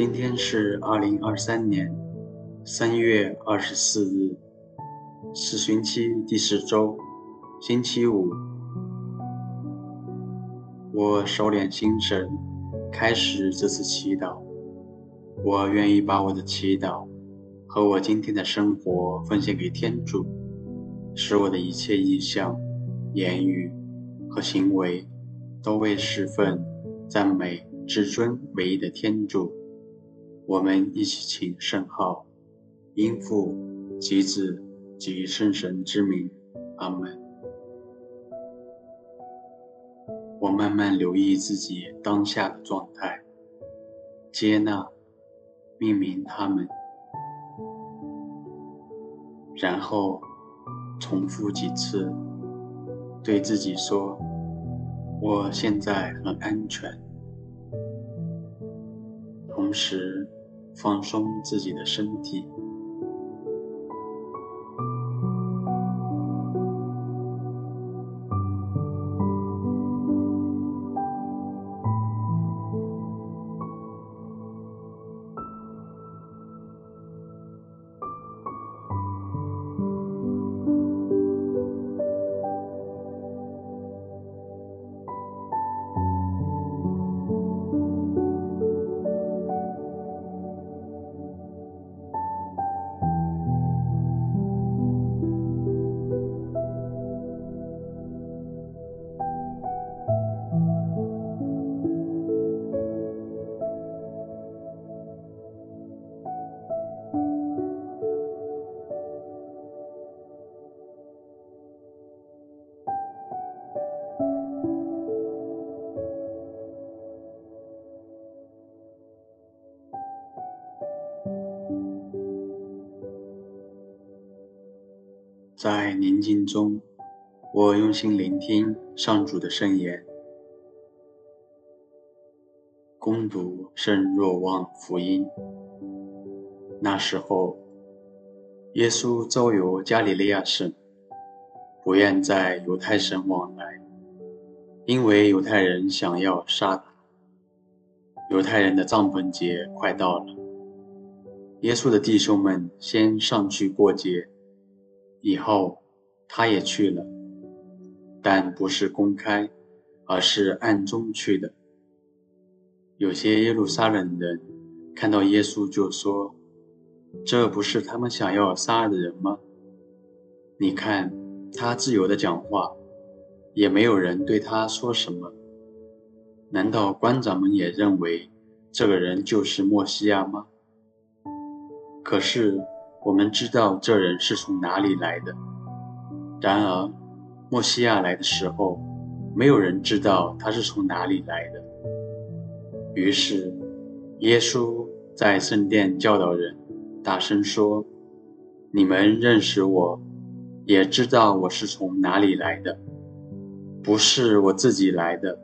今天是二零二三年三月二十四日，四旬期第十周，星期五。我收敛心神，开始这次祈祷。我愿意把我的祈祷和我今天的生活奉献给天主，使我的一切意向、言语和行为都为侍奉、赞美至尊唯一的天主。我们一起请圣号，因父及子及圣神之名，阿门。我慢慢留意自己当下的状态，接纳、命名它们，然后重复几次，对自己说：“我现在很安全。”同时。放松自己的身体。在宁静中，我用心聆听上主的圣言，攻读圣若望福音。那时候，耶稣周游加里利亚省，不愿在犹太省往来，因为犹太人想要杀他。犹太人的帐篷节快到了，耶稣的弟兄们先上去过节。以后，他也去了，但不是公开，而是暗中去的。有些耶路撒冷人看到耶稣就说：“这不是他们想要杀的人吗？你看，他自由的讲话，也没有人对他说什么。难道官长们也认为这个人就是默西亚吗？可是。”我们知道这人是从哪里来的。然而，默西亚来的时候，没有人知道他是从哪里来的。于是，耶稣在圣殿教导人，大声说：“你们认识我，也知道我是从哪里来的。不是我自己来的，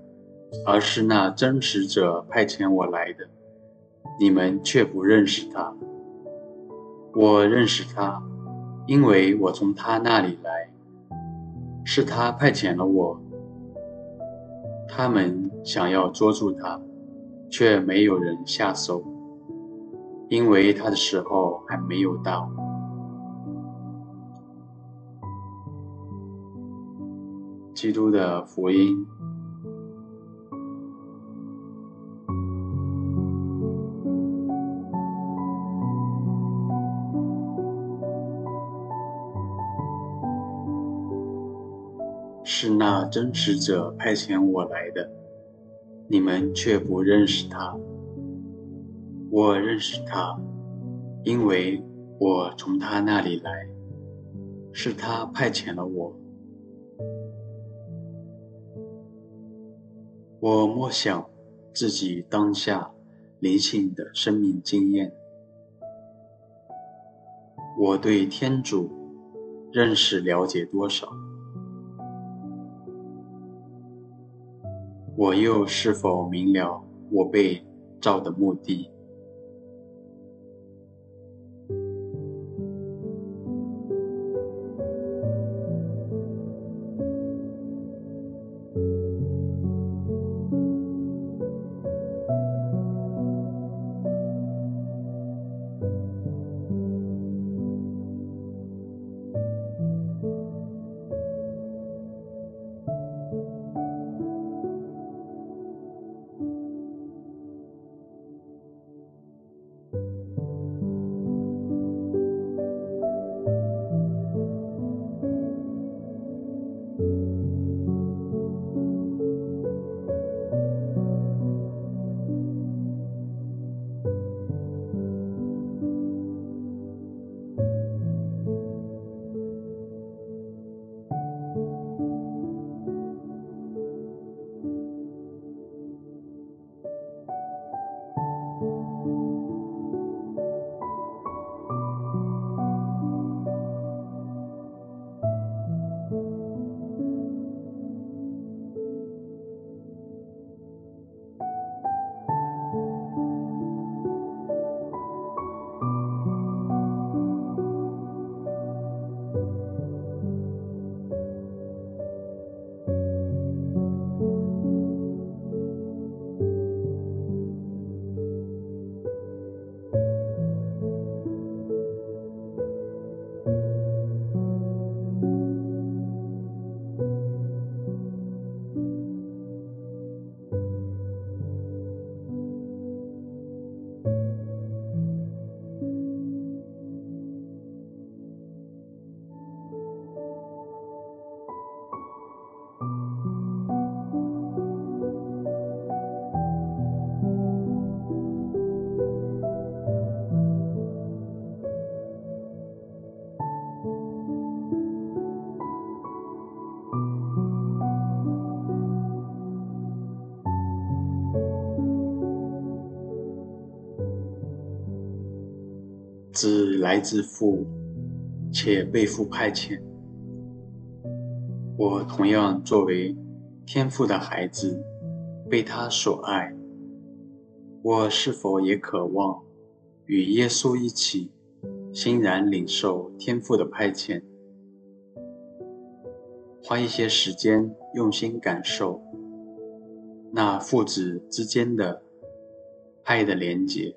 而是那真实者派遣我来的。你们却不认识他。”我认识他，因为我从他那里来，是他派遣了我。他们想要捉住他，却没有人下手，因为他的时候还没有到。基督的福音。那真实者派遣我来的，你们却不认识他。我认识他，因为我从他那里来，是他派遣了我。我默想自己当下灵性的生命经验，我对天主。认识了解多少？我又是否明了我被造的目的？自来自父，且被父派遣。我同样作为天父的孩子，被他所爱。我是否也渴望与耶稣一起，欣然领受天父的派遣？花一些时间，用心感受那父子之间的爱的连结。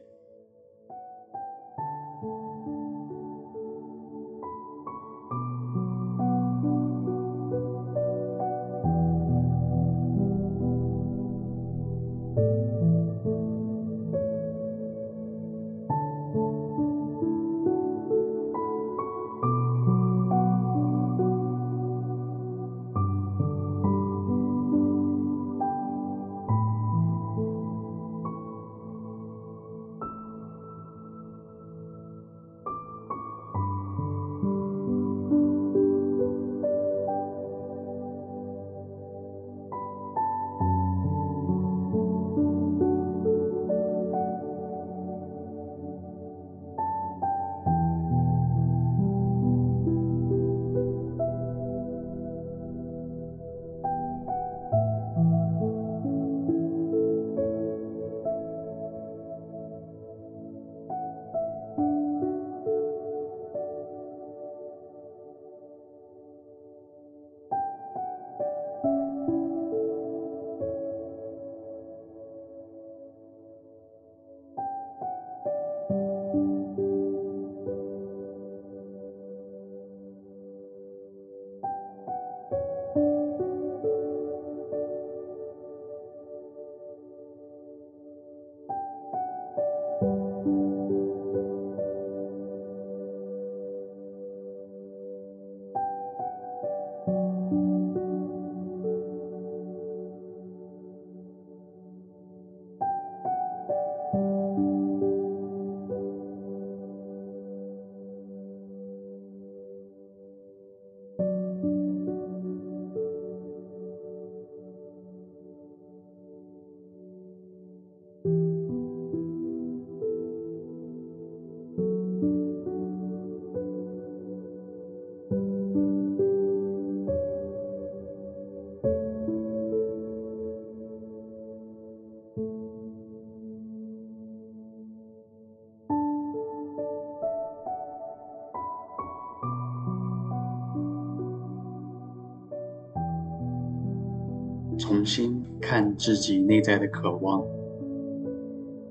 重新看自己内在的渴望，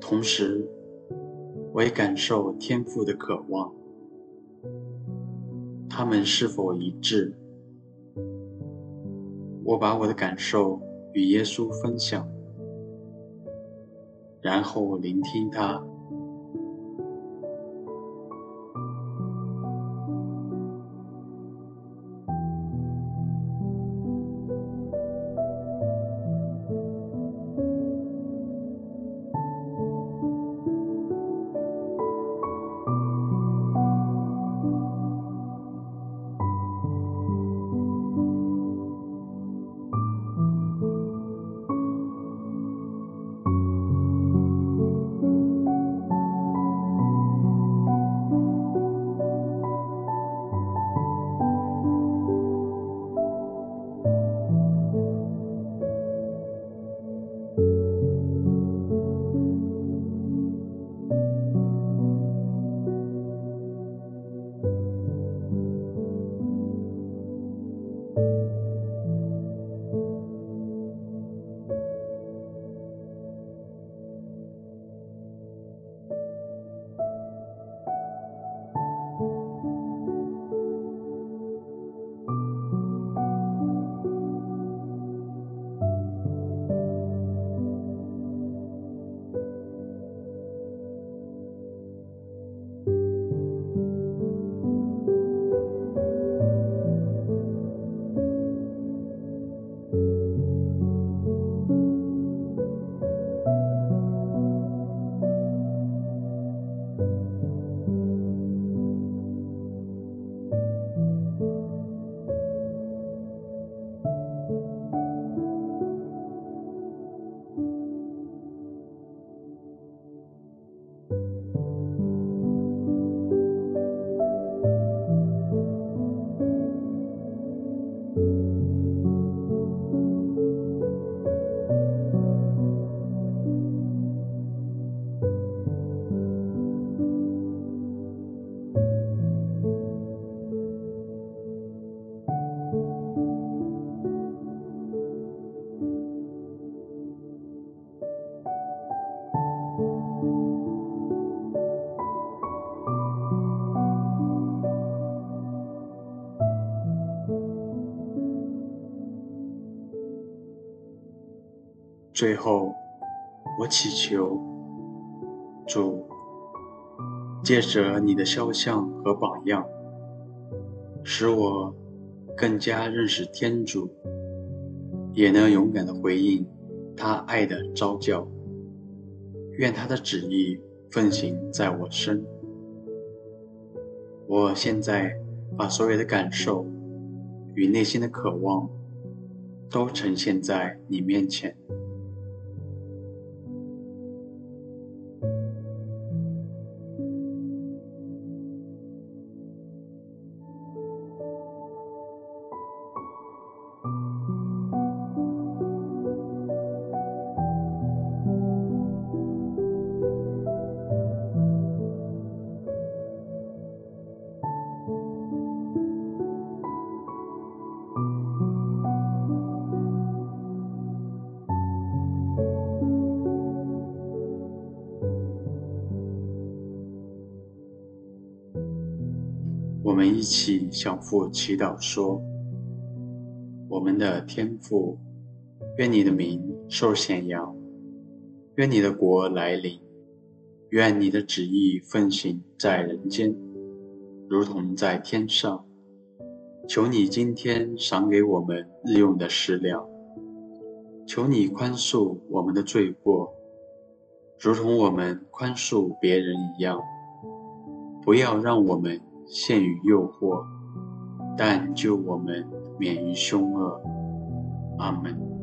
同时我也感受天赋的渴望，他们是否一致？我把我的感受与耶稣分享，然后聆听他。最后，我祈求主借着你的肖像和榜样，使我更加认识天主，也能勇敢地回应他爱的召叫。愿他的旨意奉行在我身。我现在把所有的感受与内心的渴望都呈现在你面前。我们一起向父祈祷说：“我们的天父，愿你的名受显扬，愿你的国来临，愿你的旨意奉行在人间，如同在天上。求你今天赏给我们日用的食粮，求你宽恕我们的罪过，如同我们宽恕别人一样，不要让我们。”陷于诱惑，但救我们免于凶恶。阿门。